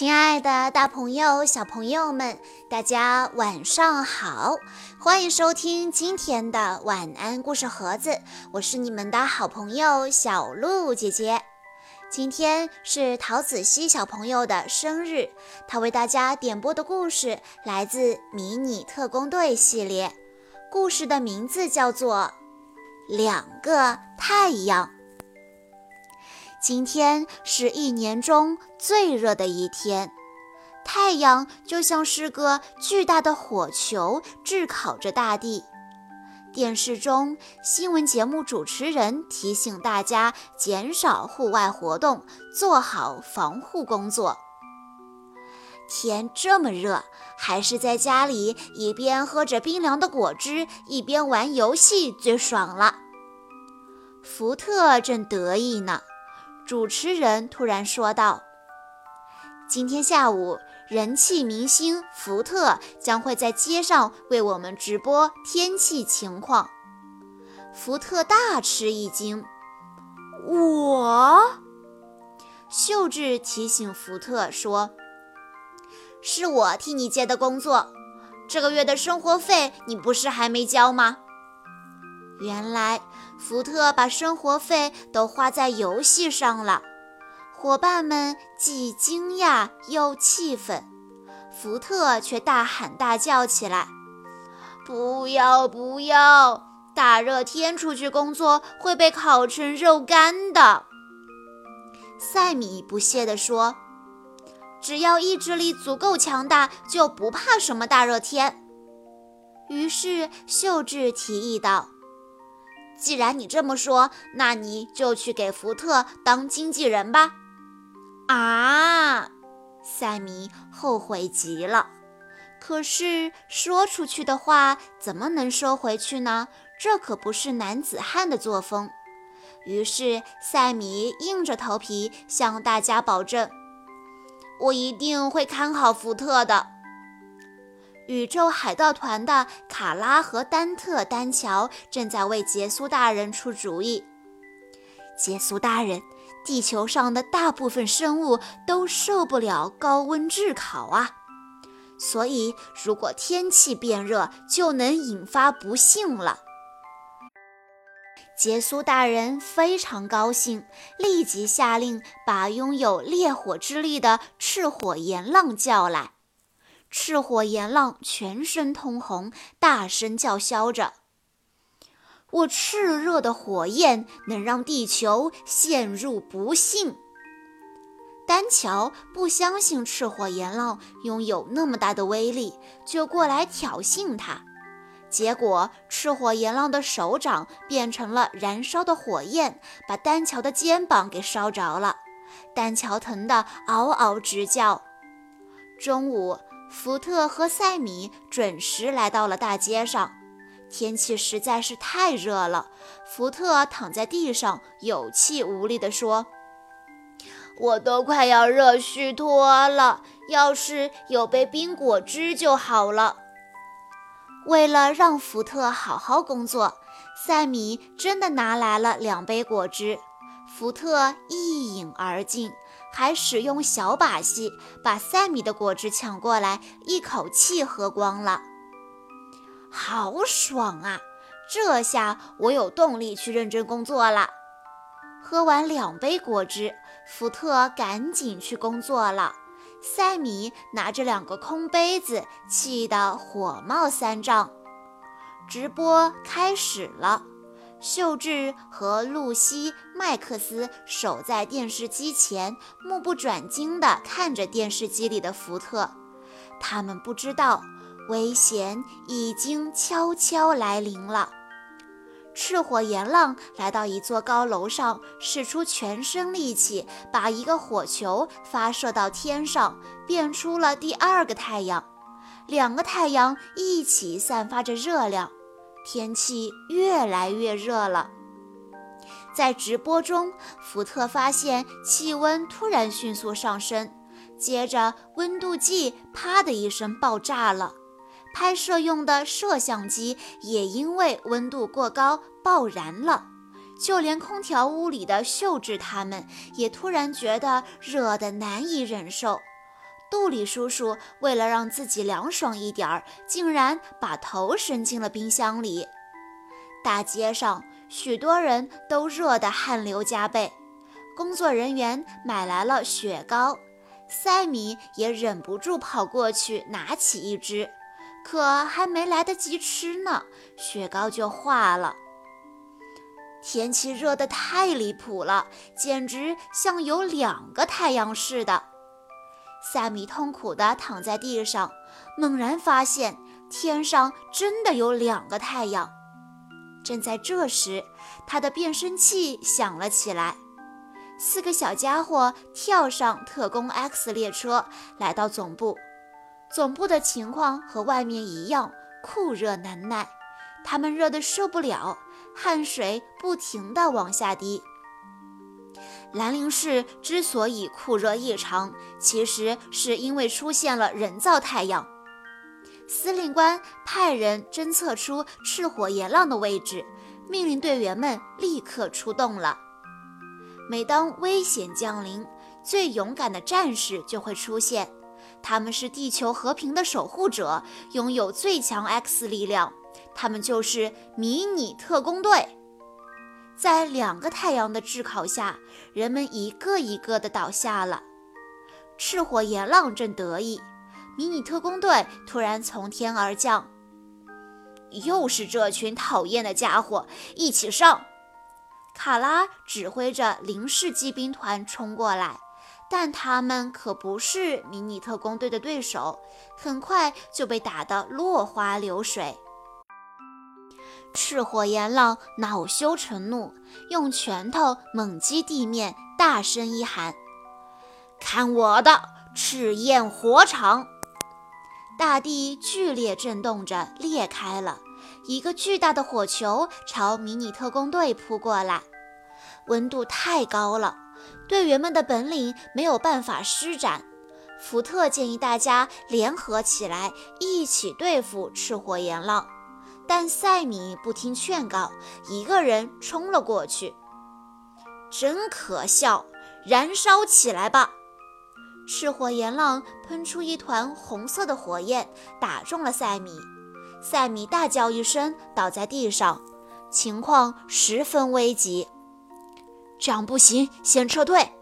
亲爱的，大朋友、小朋友们，大家晚上好！欢迎收听今天的晚安故事盒子，我是你们的好朋友小鹿姐姐。今天是陶子熙小朋友的生日，他为大家点播的故事来自《迷你特工队》系列，故事的名字叫做《两个太阳》。今天是一年中最热的一天，太阳就像是个巨大的火球，炙烤着大地。电视中，新闻节目主持人提醒大家减少户外活动，做好防护工作。天这么热，还是在家里一边喝着冰凉的果汁，一边玩游戏最爽了。福特正得意呢。主持人突然说道：“今天下午，人气明星福特将会在街上为我们直播天气情况。”福特大吃一惊。我，秀智提醒福特说：“是我替你接的工作，这个月的生活费你不是还没交吗？”原来。福特把生活费都花在游戏上了，伙伴们既惊讶又气愤，福特却大喊大叫起来：“不要不要！大热天出去工作会被烤成肉干的。”赛米不屑地说：“只要意志力足够强大，就不怕什么大热天。”于是秀智提议道。既然你这么说，那你就去给福特当经纪人吧。啊，塞米后悔极了。可是说出去的话怎么能收回去呢？这可不是男子汉的作风。于是塞米硬着头皮向大家保证：“我一定会看好福特的。”宇宙海盗团的卡拉和丹特丹乔正在为杰苏大人出主意。杰苏大人，地球上的大部分生物都受不了高温炙烤啊，所以如果天气变热，就能引发不幸了。杰苏大人非常高兴，立即下令把拥有烈火之力的赤火炎浪叫来。赤火炎浪全身通红，大声叫嚣着：“我炽热的火焰能让地球陷入不幸。”丹乔不相信赤火炎浪拥有那么大的威力，就过来挑衅他。结果，赤火炎浪的手掌变成了燃烧的火焰，把丹乔的肩膀给烧着了。丹乔疼得嗷嗷直叫。中午。福特和塞米准时来到了大街上。天气实在是太热了，福特躺在地上，有气无力地说：“我都快要热虚脱了，要是有杯冰果汁就好了。”为了让福特好好工作，塞米真的拿来了两杯果汁。福特一饮而尽。还使用小把戏，把塞米的果汁抢过来，一口气喝光了。好爽啊！这下我有动力去认真工作了。喝完两杯果汁，福特赶紧去工作了。塞米拿着两个空杯子，气得火冒三丈。直播开始了。秀智和露西·麦克斯守在电视机前，目不转睛地看着电视机里的福特。他们不知道，危险已经悄悄来临了。赤火炎浪来到一座高楼上，使出全身力气，把一个火球发射到天上，变出了第二个太阳。两个太阳一起散发着热量。天气越来越热了，在直播中，福特发现气温突然迅速上升，接着温度计啪的一声爆炸了，拍摄用的摄像机也因为温度过高爆燃了，就连空调屋里的秀智他们也突然觉得热得难以忍受。杜里叔叔为了让自己凉爽一点儿，竟然把头伸进了冰箱里。大街上，许多人都热得汗流浃背。工作人员买来了雪糕，塞米也忍不住跑过去拿起一只，可还没来得及吃呢，雪糕就化了。天气热得太离谱了，简直像有两个太阳似的。萨米痛苦地躺在地上，猛然发现天上真的有两个太阳。正在这时，他的变声器响了起来。四个小家伙跳上特工 X 列车，来到总部。总部的情况和外面一样，酷热难耐。他们热得受不了，汗水不停地往下滴。兰陵市之所以酷热异常，其实是因为出现了人造太阳。司令官派人侦测出赤火炎浪的位置，命令队员们立刻出动了。每当危险降临，最勇敢的战士就会出现。他们是地球和平的守护者，拥有最强 X 力量。他们就是迷你特工队。在两个太阳的炙烤下，人们一个一个的倒下了。赤火炎浪正得意，迷你特工队突然从天而降。又是这群讨厌的家伙，一起上！卡拉指挥着零式骑兵团冲过来，但他们可不是迷你特工队的对手，很快就被打得落花流水。赤火炎浪恼羞成怒，用拳头猛击地面，大声一喊：“看我的赤焰火场！”大地剧烈震动着，裂开了一个巨大的火球，朝迷你特工队扑过来。温度太高了，队员们的本领没有办法施展。福特建议大家联合起来，一起对付赤火炎浪。但塞米不听劝告，一个人冲了过去。真可笑！燃烧起来吧！赤火炎浪喷出一团红色的火焰，打中了塞米。塞米大叫一声，倒在地上，情况十分危急。这样不行，先撤退。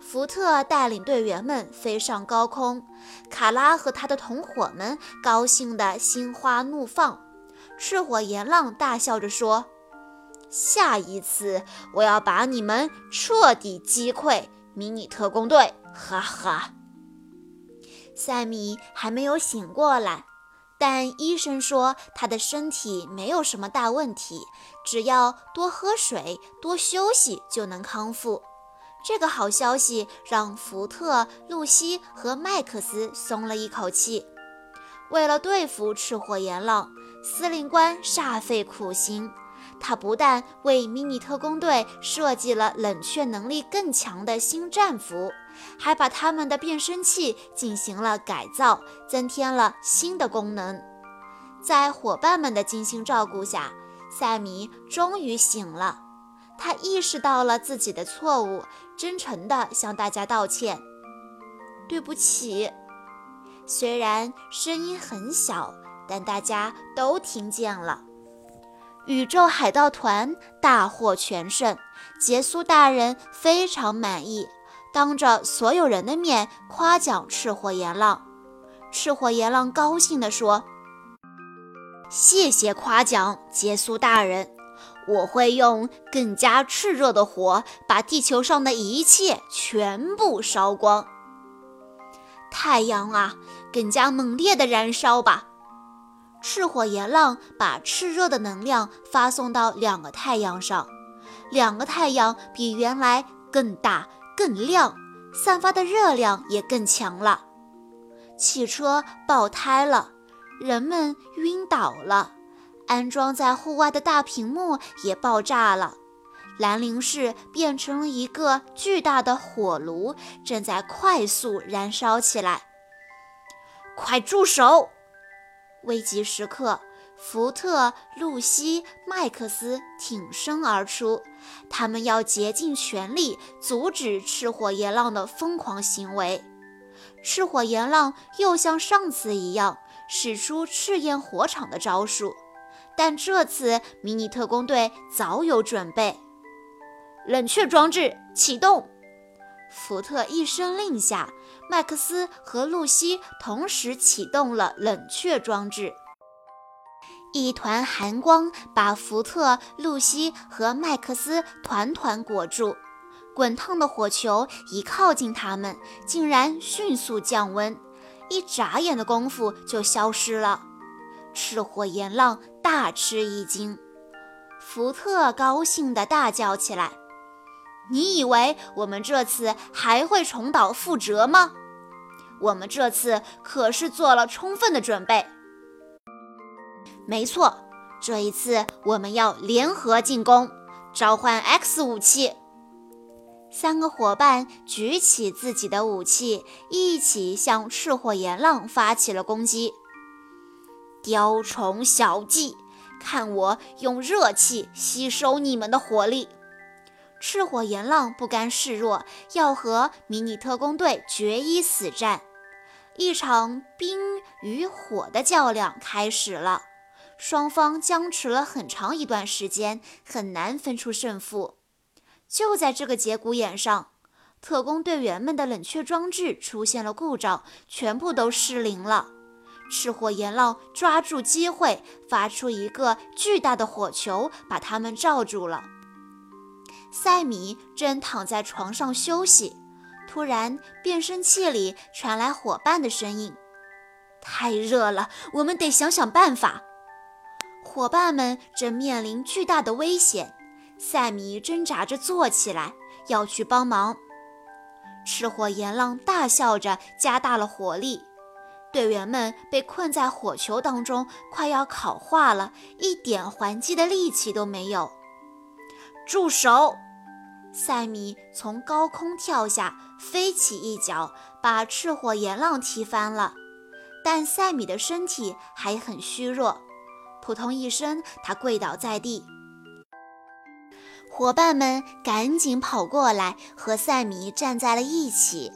福特带领队员们飞上高空，卡拉和他的同伙们高兴得心花怒放。赤火炎浪大笑着说：“下一次我要把你们彻底击溃，迷你特工队！”哈哈。塞米还没有醒过来，但医生说他的身体没有什么大问题，只要多喝水、多休息就能康复。这个好消息让福特、露西和麦克斯松了一口气。为了对付赤火炎浪，司令官煞费苦心。他不但为迷你特工队设计了冷却能力更强的新战服，还把他们的变声器进行了改造，增添了新的功能。在伙伴们的精心照顾下，赛米终于醒了。他意识到了自己的错误，真诚地向大家道歉：“对不起。”虽然声音很小，但大家都听见了。宇宙海盗团大获全胜，杰苏大人非常满意，当着所有人的面夸奖赤火炎浪。赤火炎浪高兴地说：“谢谢夸奖，杰苏大人，我会用更加炽热的火，把地球上的一切全部烧光。”太阳啊，更加猛烈的燃烧吧！赤火炎浪把炽热的能量发送到两个太阳上，两个太阳比原来更大、更亮，散发的热量也更强了。汽车爆胎了，人们晕倒了，安装在户外的大屏幕也爆炸了。兰陵市变成了一个巨大的火炉，正在快速燃烧起来。快住手！危急时刻，福特、露西、麦克斯挺身而出，他们要竭尽全力阻止赤火炎浪的疯狂行为。赤火炎浪又像上次一样使出赤焰火场的招数，但这次迷你特工队早有准备。冷却装置启动！福特一声令下，麦克斯和露西同时启动了冷却装置。一团寒光把福特、露西和麦克斯团团裹住，滚烫的火球一靠近他们，竟然迅速降温，一眨眼的功夫就消失了。赤火炎浪大吃一惊，福特高兴地大叫起来：“你以为我们这次还会重蹈覆辙吗？我们这次可是做了充分的准备。”没错，这一次我们要联合进攻，召唤 X 武器。三个伙伴举起自己的武器，一起向赤火炎浪发起了攻击。雕虫小技，看我用热气吸收你们的火力！赤火炎浪不甘示弱，要和迷你特工队决一死战。一场冰与火的较量开始了。双方僵持了很长一段时间，很难分出胜负。就在这个节骨眼上，特工队员们的冷却装置出现了故障，全部都失灵了。赤火炎浪抓住机会，发出一个巨大的火球，把他们罩住了。赛米正躺在床上休息，突然变声器里传来伙伴的声音：“太热了，我们得想想办法。”伙伴们正面临巨大的危险，赛米挣扎着坐起来，要去帮忙。赤火炎浪大笑着，加大了火力。队员们被困在火球当中，快要烤化了，一点还击的力气都没有。住手！赛米从高空跳下，飞起一脚，把赤火炎浪踢翻了。但赛米的身体还很虚弱。扑通一声，他跪倒在地。伙伴们赶紧跑过来，和赛米站在了一起。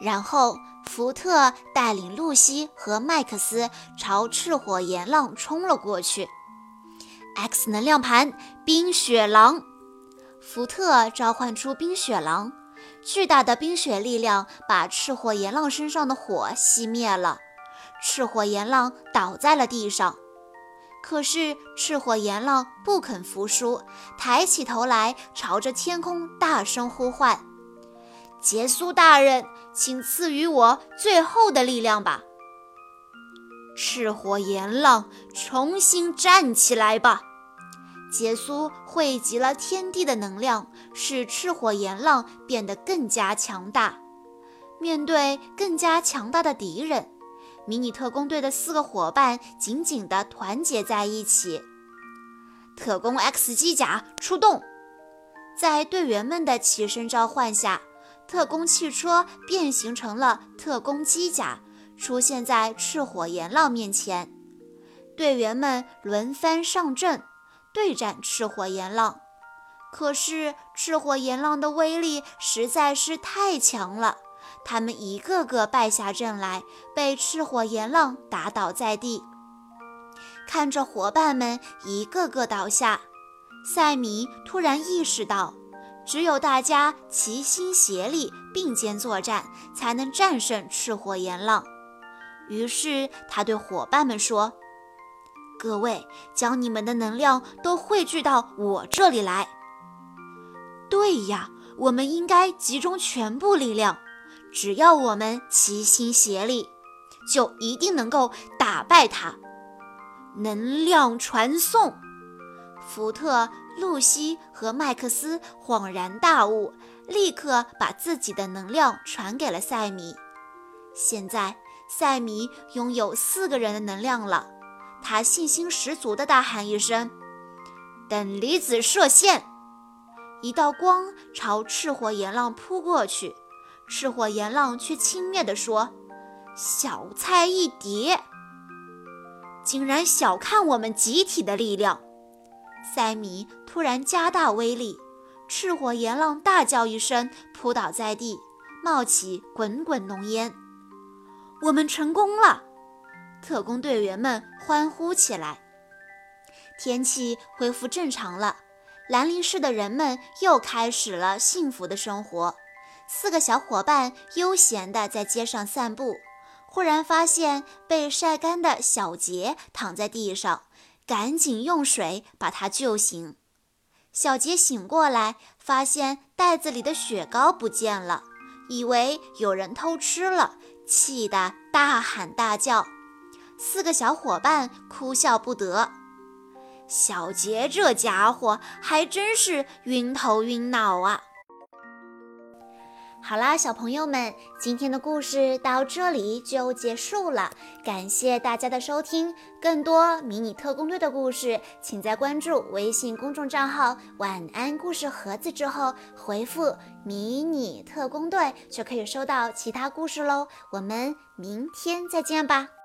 然后，福特带领露西和麦克斯朝赤火炎浪冲了过去。X 能量盘，冰雪狼！福特召唤出冰雪狼，巨大的冰雪力量把赤火炎浪身上的火熄灭了。赤火炎浪倒在了地上，可是赤火炎浪不肯服输，抬起头来，朝着天空大声呼唤：“杰苏大人，请赐予我最后的力量吧！”赤火炎浪，重新站起来吧！杰苏汇集了天地的能量，使赤火炎浪变得更加强大。面对更加强大的敌人。迷你特工队的四个伙伴紧紧地团结在一起。特工 X 机甲出动，在队员们的齐声召唤下，特工汽车变形成了特工机甲，出现在赤火炎浪面前。队员们轮番上阵，对战赤火炎浪。可是赤火炎浪的威力实在是太强了。他们一个个败下阵来，被赤火炎浪打倒在地。看着伙伴们一个个倒下，赛米突然意识到，只有大家齐心协力、并肩作战，才能战胜赤火炎浪。于是他对伙伴们说：“各位，将你们的能量都汇聚到我这里来。”对呀，我们应该集中全部力量。只要我们齐心协力，就一定能够打败他。能量传送，福特、露西和麦克斯恍然大悟，立刻把自己的能量传给了赛米。现在，赛米拥有四个人的能量了。他信心十足地大喊一声：“等离子射线！”一道光朝赤火炎浪扑过去。赤火炎浪却轻蔑地说：“小菜一碟，竟然小看我们集体的力量！”塞米突然加大威力，赤火炎浪大叫一声，扑倒在地，冒起滚滚浓烟。我们成功了！特工队员们欢呼起来。天气恢复正常了，兰陵市的人们又开始了幸福的生活。四个小伙伴悠闲地在街上散步，忽然发现被晒干的小杰躺在地上，赶紧用水把他救醒。小杰醒过来，发现袋子里的雪糕不见了，以为有人偷吃了，气得大喊大叫。四个小伙伴哭笑不得。小杰这家伙还真是晕头晕脑啊！好啦，小朋友们，今天的故事到这里就结束了，感谢大家的收听。更多迷你特工队的故事，请在关注微信公众账号“晚安故事盒子”之后回复“迷你特工队”，就可以收到其他故事喽。我们明天再见吧。